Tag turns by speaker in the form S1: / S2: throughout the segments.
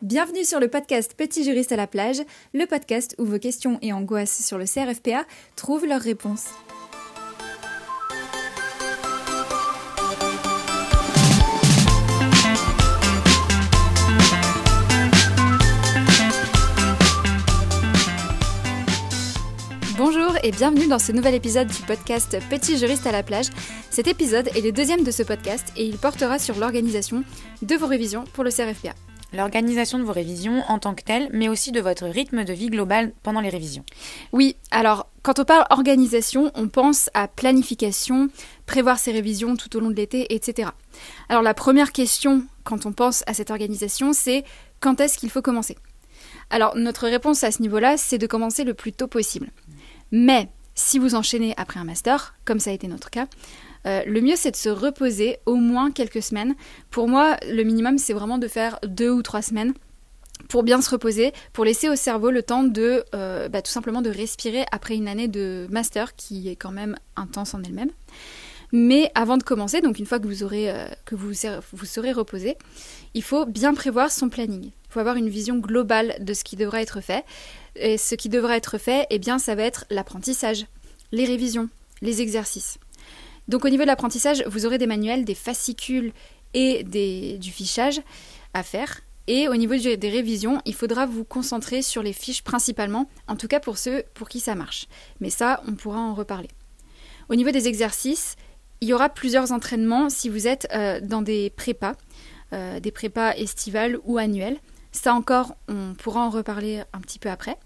S1: Bienvenue sur le podcast Petit juriste à la plage, le podcast où vos questions et angoisses sur le CRFPA trouvent leurs réponses. Bonjour et bienvenue dans ce nouvel épisode du podcast Petit juriste à la plage. Cet épisode est le deuxième de ce podcast et il portera sur l'organisation de vos révisions pour le CRFPA.
S2: L'organisation de vos révisions en tant que telle, mais aussi de votre rythme de vie global pendant les révisions.
S1: Oui, alors quand on parle organisation, on pense à planification, prévoir ses révisions tout au long de l'été, etc. Alors la première question quand on pense à cette organisation, c'est quand est-ce qu'il faut commencer? Alors notre réponse à ce niveau-là, c'est de commencer le plus tôt possible. Mais si vous enchaînez après un master, comme ça a été notre cas, euh, le mieux c'est de se reposer au moins quelques semaines. Pour moi, le minimum c'est vraiment de faire deux ou trois semaines pour bien se reposer, pour laisser au cerveau le temps de euh, bah, tout simplement de respirer après une année de master qui est quand même intense en elle-même. Mais avant de commencer, donc une fois que vous euh, vous serez reposé, il faut bien prévoir son planning. Il faut avoir une vision globale de ce qui devra être fait. Et ce qui devra être fait, eh bien, ça va être l'apprentissage, les révisions, les exercices. Donc au niveau de l'apprentissage, vous aurez des manuels, des fascicules et des, du fichage à faire. Et au niveau des révisions, il faudra vous concentrer sur les fiches principalement, en tout cas pour ceux pour qui ça marche. Mais ça, on pourra en reparler. Au niveau des exercices, il y aura plusieurs entraînements si vous êtes euh, dans des prépas, euh, des prépas estivales ou annuelles. Ça encore, on pourra en reparler un petit peu après.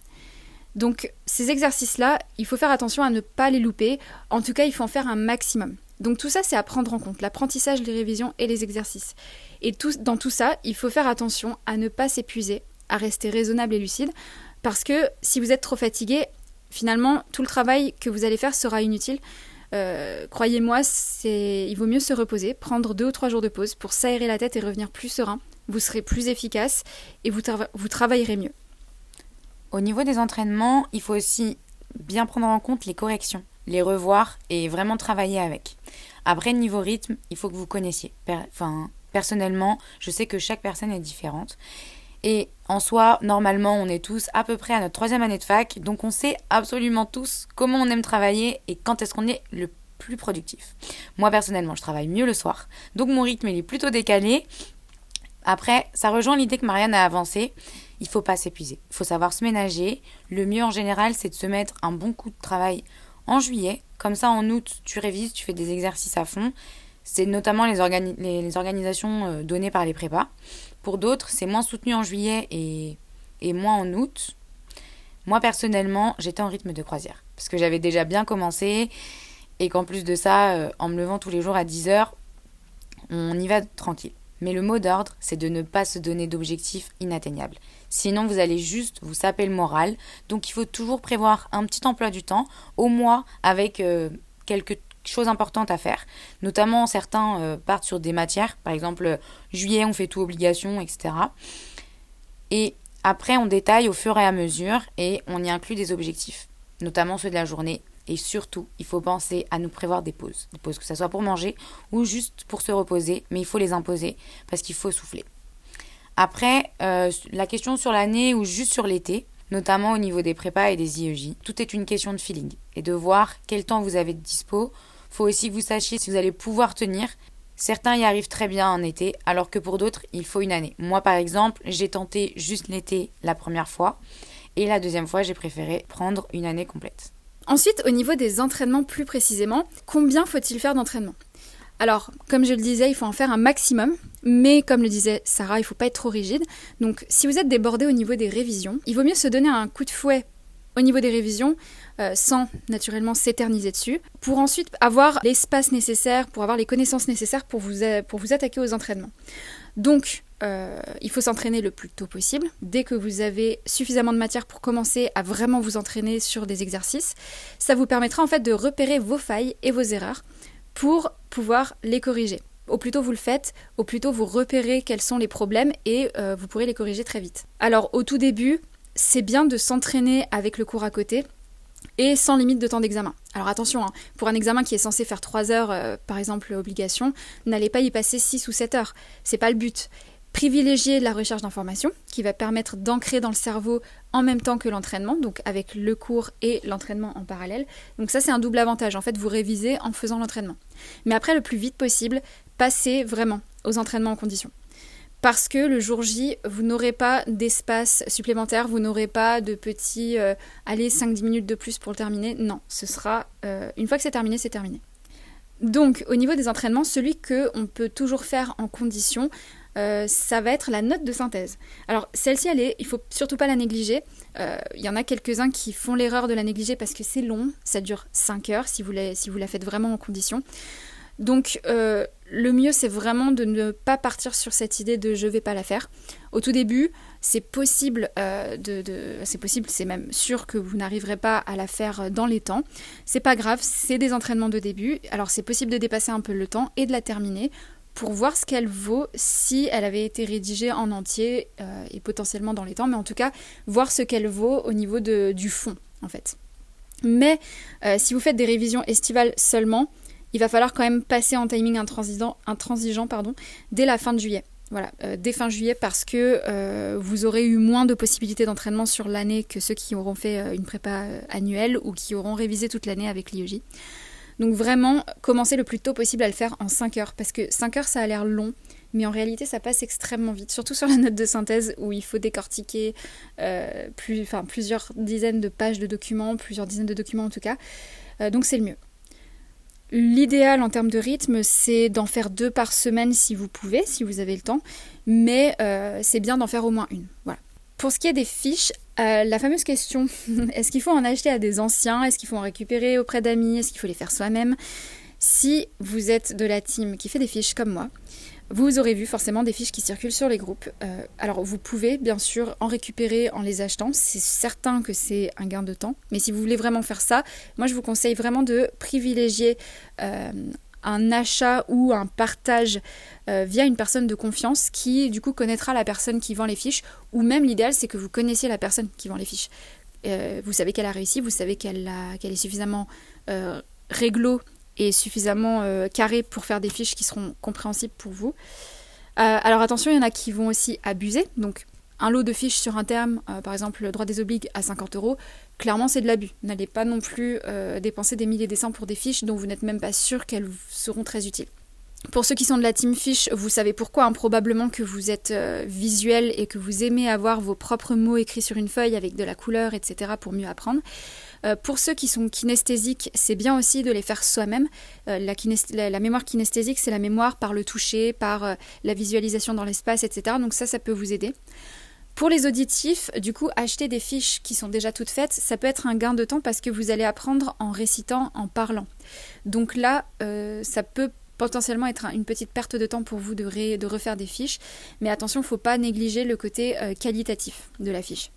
S1: Donc ces exercices-là, il faut faire attention à ne pas les louper. En tout cas, il faut en faire un maximum. Donc tout ça, c'est à prendre en compte, l'apprentissage, les révisions et les exercices. Et dans tout ça, il faut faire attention à ne pas s'épuiser, à rester raisonnable et lucide, parce que si vous êtes trop fatigué, finalement, tout le travail que vous allez faire sera inutile. Euh, croyez-moi, il vaut mieux se reposer, prendre deux ou trois jours de pause pour s'aérer la tête et revenir plus serein. Vous serez plus efficace et vous travaillerez mieux.
S2: Au niveau des entraînements, il faut aussi bien prendre en compte les corrections, les revoir et vraiment travailler avec. Après, niveau rythme, il faut que vous connaissiez. enfin, personnellement, je sais que chaque personne est différente. Et en soi, normalement, on est tous à peu près à notre troisième année de fac, donc on sait absolument tous comment on aime travailler et quand est-ce qu'on est le plus productif. Moi, personnellement, je travaille mieux le soir, donc mon rythme il est plutôt décalé. Après, ça rejoint l'idée que Marianne a avancée il faut pas s'épuiser. Il faut savoir se ménager. Le mieux en général, c'est de se mettre un bon coup de travail en juillet. Comme ça, en août, tu révises, tu fais des exercices à fond. C'est notamment les, organisations euh, données par les prépas. Pour d'autres, c'est moins soutenu en juillet et, moins en août. Moi, personnellement, j'étais en rythme de croisière. Parce que j'avais déjà bien commencé. Et qu'en plus de ça, euh, en me levant tous les jours à 10 heures, on y va tranquille. Mais le mot d'ordre, c'est de ne pas se donner d'objectifs inatteignables. Sinon, vous allez juste vous saper le moral. Donc, il faut toujours prévoir un petit emploi du temps au mois avec euh, quelques choses importantes à faire. Notamment, certains euh, partent sur des matières. Par exemple, juillet, on fait tout obligation, etc. Et après, on détaille au fur et à mesure et on y inclut des objectifs, notamment ceux de la journée, et surtout, il faut penser à nous prévoir des pauses. Des pauses que ce soit pour manger ou juste pour se reposer, mais il faut les imposer parce qu'il faut souffler. Après, euh, la question sur l'année ou juste sur l'été, notamment au niveau des prépas et des IEJ, tout est une question de feeling et de voir quel temps vous avez de dispo. Faut aussi que vous sachiez si vous allez pouvoir tenir. Certains y arrivent très bien en été, alors que pour d'autres, il faut une année. Moi, par exemple, j'ai tenté juste l'été la première fois, et la deuxième fois, j'ai préféré prendre une année complète.
S1: Ensuite, au niveau des entraînements plus précisément, combien faut-il faire d'entraînement? Alors, comme je le disais, il faut en faire un maximum, mais comme le disait Sarah, il ne faut pas être trop rigide. Donc, si vous êtes débordé au niveau des révisions, il vaut mieux se donner un coup de fouet au niveau des révisions, euh, sans naturellement s'éterniser dessus, pour ensuite avoir l'espace nécessaire, pour avoir les connaissances nécessaires pour vous, pour vous attaquer aux entraînements. Donc, euh, il faut s'entraîner le plus tôt possible. Dès que vous avez suffisamment de matière pour commencer à vraiment vous entraîner sur des exercices, ça vous permettra en fait de repérer vos failles et vos erreurs pour pouvoir les corriger. Au plus tôt vous le faites, au plus tôt vous repérez quels sont les problèmes et euh, vous pourrez les corriger très vite. Alors au tout début, c'est bien de s'entraîner avec le cours à côté et sans limite de temps d'examen. Alors attention, hein, pour un examen qui est censé faire 3 heures, euh, par exemple obligation, n'allez pas y passer 6 ou 7 heures. C'est pas le but. Privilégier la recherche d'informations qui va permettre d'ancrer dans le cerveau en même temps que l'entraînement, donc avec le cours et l'entraînement en parallèle. Donc ça c'est un double avantage, en fait vous révisez en faisant l'entraînement. Mais après le plus vite possible, passez vraiment aux entraînements en condition. Parce que le jour J, vous n'aurez pas d'espace supplémentaire, vous n'aurez pas de petits euh, allez 5-10 minutes de plus pour le terminer. Non, ce sera euh, une fois que c'est terminé, c'est terminé. Donc au niveau des entraînements, celui que on peut toujours faire en condition, euh, ça va être la note de synthèse. Alors celle-ci, elle est, il faut surtout pas la négliger. Euh, il y en a quelques-uns qui font l'erreur de la négliger parce que c'est long, ça dure 5 heures si vous, la, faites vraiment en condition. Donc euh, le mieux c'est vraiment de ne pas partir sur cette idée de je vais pas la faire. Au tout début, c'est possible c'est possible, c'est même sûr que vous n'arriverez pas à la faire dans les temps. C'est pas grave, c'est des entraînements de début. Alors c'est possible de dépasser un peu le temps et de la terminer pour voir ce qu'elle vaut si elle avait été rédigée en entier euh, et potentiellement dans les temps, mais en tout cas voir ce qu'elle vaut au niveau du fond en fait. Mais euh, si vous faites des révisions estivales seulement, il va falloir quand même passer en timing intransigeant, pardon, dès la fin de juillet. Voilà, euh, dès fin juillet parce que vous aurez eu moins de possibilités d'entraînement sur l'année que ceux qui auront fait une prépa annuelle ou qui auront révisé toute l'année avec l'IOJ. Donc vraiment, commencez le plus tôt possible à le faire en 5 heures, parce que 5 heures, ça a l'air long, mais en réalité, ça passe extrêmement vite, surtout sur la note de synthèse où il faut décortiquer euh, plus, plusieurs dizaines de pages de documents, plusieurs dizaines de documents en tout cas. Euh, donc c'est le mieux. L'idéal en termes de rythme, c'est d'en faire deux par semaine si vous pouvez, si vous avez le temps, mais euh, c'est bien d'en faire au moins une. Voilà. Pour ce qui est des fiches, euh, la fameuse question, est-ce qu'il faut en acheter à des anciens? Est-ce qu'il faut en récupérer auprès d'amis? Est-ce qu'il faut les faire soi-même? Si vous êtes de la team qui fait des fiches comme moi, vous aurez vu forcément des fiches qui circulent sur les groupes. Euh, alors vous pouvez bien sûr en récupérer en les achetant, c'est certain que c'est un gain de temps, mais si vous voulez vraiment faire ça, moi je vous conseille vraiment de privilégier euh, un achat ou un partage euh, via une personne de confiance qui du coup connaîtra la personne qui vend les fiches ou même l'idéal c'est que vous connaissiez la personne qui vend les fiches. Euh, vous savez qu'elle a réussi, vous savez qu'elle est suffisamment euh, réglo et suffisamment carré pour faire des fiches qui seront compréhensibles pour vous. alors attention, il y en a qui vont aussi abuser, donc un lot de fiches sur un terme, par exemple le droit des obligues à 50 euros, clairement c'est de l'abus. N'allez pas non plus euh, dépenser des milliers de cents pour des fiches dont vous n'êtes même pas sûr qu'elles seront très utiles. Pour ceux qui sont de la team fiche, vous savez pourquoi, hein, probablement que vous êtes euh, visuel et que vous aimez avoir vos propres mots écrits sur une feuille avec de la couleur, etc. pour mieux apprendre. Euh, pour ceux qui sont kinesthésiques, c'est bien aussi de les faire soi-même. La, la, mémoire kinesthésique, c'est la mémoire par le toucher, par la visualisation dans l'espace, etc. Donc ça, ça peut vous aider. Pour les auditifs, du coup, acheter des fiches qui sont déjà toutes faites, ça peut être un gain de temps parce que vous allez apprendre en récitant, en parlant. Donc là, euh, ça peut potentiellement être une petite perte de temps pour vous de, refaire des fiches, mais attention, il ne faut pas négliger le côté euh, qualitatif de la fiche.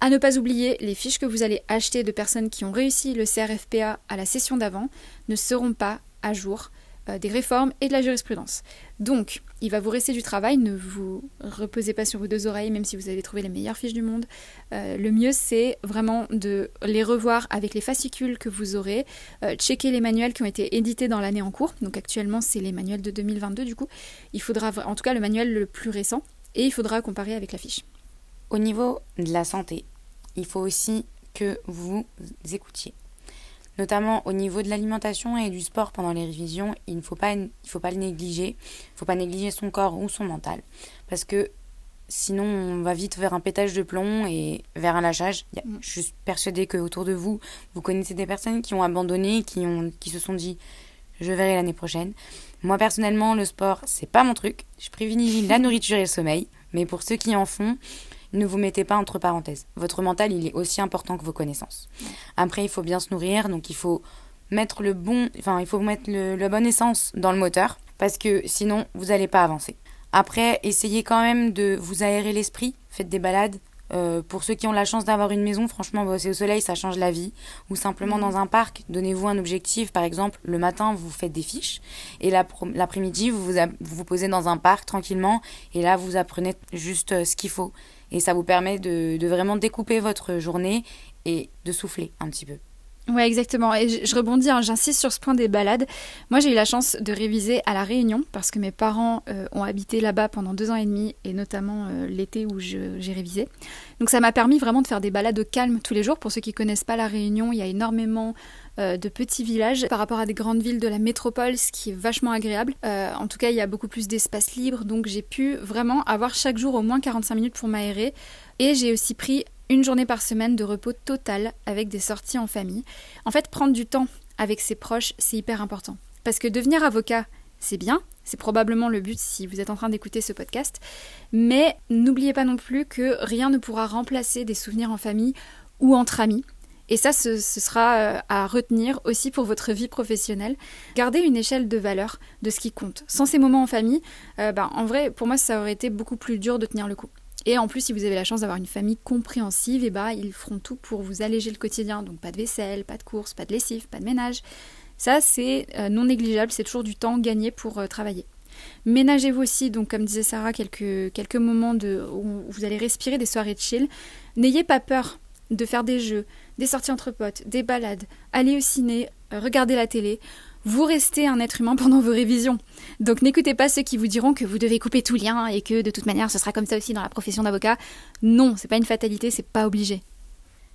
S1: À ne pas oublier, les fiches que vous allez acheter de personnes qui ont réussi le CRFPA à la session d'avant ne seront pas à jour des réformes et de la jurisprudence. Donc, il va vous rester du travail, ne vous reposez pas sur vos deux oreilles, même si vous avez trouvé les meilleures fiches du monde. Euh, le mieux, c'est vraiment de les revoir avec les fascicules que vous aurez, euh, checker les manuels qui ont été édités dans l'année en cours. Donc actuellement, c'est les manuels de 2022 du coup. Il faudra, en tout cas, le manuel le plus récent, et il faudra comparer avec la fiche.
S2: Au niveau de la santé, il faut aussi que vous écoutiez notamment au niveau de l'alimentation et du sport pendant les révisions, il ne faut pas, il faut pas le négliger. Il ne faut pas négliger son corps ou son mental. Parce que sinon, on va vite vers un pétage de plomb et vers un lâchage. Mm. Je suis persuadée qu'autour de vous, vous connaissez des personnes qui ont abandonné, qui, ont, qui se sont dit je verrai l'année prochaine. Moi, personnellement, le sport, c'est pas mon truc. Je privilégie la nourriture et le sommeil. Mais pour ceux qui en font, ne vous mettez pas entre parenthèses. Votre mental, il est aussi important que vos connaissances. Après, il faut bien se nourrir, donc il faut mettre le bon, enfin, il faut mettre le, la bonne essence dans le moteur, parce que sinon, vous n'allez pas avancer. Après, essayez quand même de vous aérer l'esprit, faites des balades, euh, pour ceux qui ont la chance d'avoir une maison, franchement, bosser au soleil, ça change la vie. Ou simplement dans un parc, donnez-vous un objectif. Par exemple, le matin, vous faites des fiches. Et l'après-midi, vous, vous vous posez dans un parc tranquillement. Et là, vous apprenez juste euh, ce qu'il faut. Et ça vous permet de, vraiment découper votre journée et de souffler un petit peu.
S1: Ouais, exactement. Et je, rebondis, hein, j'insiste sur ce point des balades. Moi, j'ai eu la chance de réviser à La Réunion parce que mes parents euh, ont habité là-bas pendant deux ans et demi et notamment euh, l'été où j'ai révisé. Donc, ça m'a permis vraiment de faire des balades au calme tous les jours. Pour ceux qui connaissent pas La Réunion, il y a énormément euh, de petits villages par rapport à des grandes villes de la métropole, ce qui est vachement agréable. En tout cas, il y a beaucoup plus d'espace libre, donc j'ai pu vraiment avoir chaque jour au moins 45 minutes pour m'aérer. Et j'ai aussi pris une journée par semaine de repos total avec des sorties en famille. En fait, prendre du temps avec ses proches, c'est hyper important. Parce que devenir avocat, c'est bien, c'est probablement le but si vous êtes en train d'écouter ce podcast, mais n'oubliez pas non plus que rien ne pourra remplacer des souvenirs en famille ou entre amis. Et ça, ce, sera euh, à retenir aussi pour votre vie professionnelle. Gardez une échelle de valeur de ce qui compte. Sans ces moments en famille, bah, en vrai, pour moi, ça aurait été beaucoup plus dur de tenir le coup. Et en plus, si vous avez la chance d'avoir une famille compréhensive, et bah, ils feront tout pour vous alléger le quotidien. Donc pas de vaisselle, pas de courses, pas de lessive, pas de ménage. Ça, c'est euh, non négligeable, c'est toujours du temps gagné pour euh, travailler. Ménagez-vous aussi, donc comme disait Sarah, quelques, moments où vous allez respirer des soirées de chill. N'ayez pas peur de faire des jeux, des sorties entre potes, des balades, aller au ciné, euh, regarder la télé. Vous restez un être humain pendant vos révisions. Donc n'écoutez pas ceux qui vous diront que vous devez couper tout lien et que de toute manière ce sera comme ça aussi dans la profession d'avocat. Non, c'est pas une fatalité, c'est pas obligé.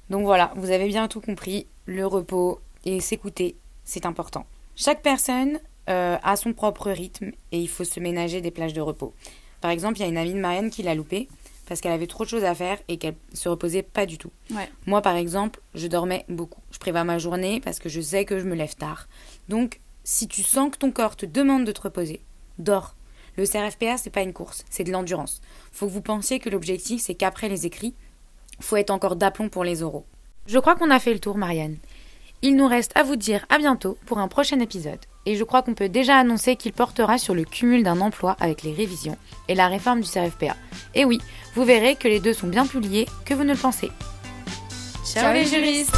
S2: Donc voilà, vous avez bien tout compris, le repos et s'écouter, c'est important. Chaque personne euh, a son propre rythme et il faut se ménager des plages de repos. Par exemple, il y a une amie de Marianne qui l'a loupé parce qu'elle avait trop de choses à faire et qu'elle se reposait pas du tout.
S1: Ouais.
S2: Moi, par exemple, je dormais beaucoup. Je prévois ma journée parce que je sais que je me lève tard. Donc, si tu sens que ton corps te demande de te reposer, dors. Le CRFPA, c'est pas une course, c'est de l'endurance. Faut que vous pensiez que l'objectif, c'est qu'après les écrits, faut être encore d'aplomb pour les oraux. Je crois qu'on a fait le tour, Marianne. Il nous reste à vous dire à bientôt pour un prochain épisode. Et je crois qu'on peut déjà annoncer qu'il portera sur le cumul d'un emploi avec les révisions et la réforme du CRFPA. Et oui, vous verrez que les deux sont bien plus liés que vous ne le pensez.
S1: Ciao les juristes